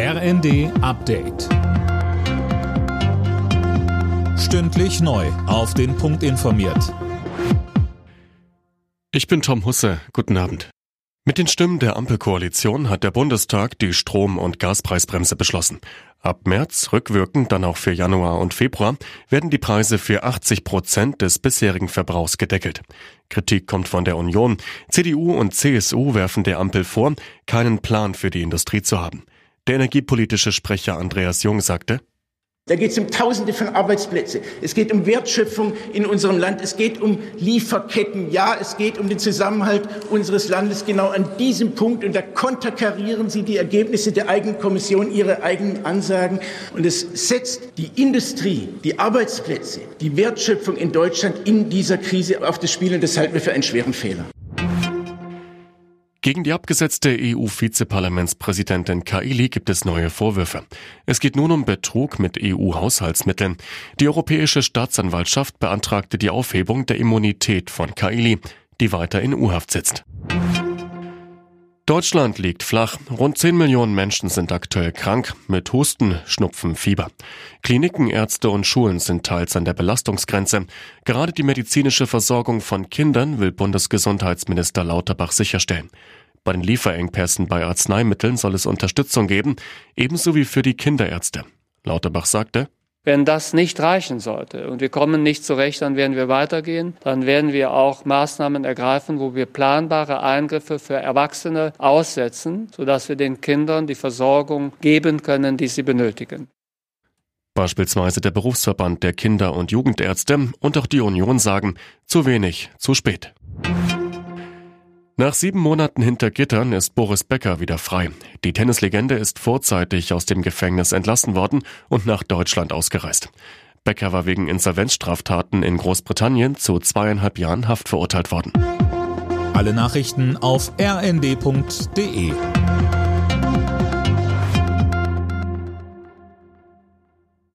RND Update. Stündlich neu. Auf den Punkt informiert. Ich bin Tom Husse. Guten Abend. Mit den Stimmen der Ampelkoalition hat der Bundestag die Strom- und Gaspreisbremse beschlossen. Ab März, rückwirkend dann auch für Januar und Februar, werden die Preise für 80 Prozent des bisherigen Verbrauchs gedeckelt. Kritik kommt von der Union. CDU und CSU werfen der Ampel vor, keinen Plan für die Industrie zu haben. Der energiepolitische Sprecher Andreas Jung sagte, da geht es um Tausende von Arbeitsplätze. Es geht um Wertschöpfung in unserem Land. Es geht um Lieferketten. Ja, es geht um den Zusammenhalt unseres Landes. Genau an diesem Punkt. Und da konterkarieren Sie die Ergebnisse der eigenen Kommission, Ihre eigenen Ansagen. Und es setzt die Industrie, die Arbeitsplätze, die Wertschöpfung in Deutschland in dieser Krise auf das Spiel. Und das halten wir für einen schweren Fehler. Gegen die abgesetzte EU-Vizeparlamentspräsidentin Kaili gibt es neue Vorwürfe. Es geht nun um Betrug mit EU-Haushaltsmitteln. Die Europäische Staatsanwaltschaft beantragte die Aufhebung der Immunität von Kaili, die weiter in U-Haft sitzt. Deutschland liegt flach. Rund 10 Millionen Menschen sind aktuell krank mit Husten, Schnupfen, Fieber. Kliniken, Ärzte und Schulen sind teils an der Belastungsgrenze. Gerade die medizinische Versorgung von Kindern will Bundesgesundheitsminister Lauterbach sicherstellen. Bei den Lieferengpässen bei Arzneimitteln soll es Unterstützung geben, ebenso wie für die Kinderärzte. Lauterbach sagte, wenn das nicht reichen sollte und wir kommen nicht zurecht, dann werden wir weitergehen. Dann werden wir auch Maßnahmen ergreifen, wo wir planbare Eingriffe für Erwachsene aussetzen, sodass wir den Kindern die Versorgung geben können, die sie benötigen. Beispielsweise der Berufsverband der Kinder- und Jugendärzte und auch die Union sagen, zu wenig, zu spät. Nach sieben Monaten hinter Gittern ist Boris Becker wieder frei. Die Tennislegende ist vorzeitig aus dem Gefängnis entlassen worden und nach Deutschland ausgereist. Becker war wegen Insolvenzstraftaten in Großbritannien zu zweieinhalb Jahren Haft verurteilt worden. Alle Nachrichten auf rnd.de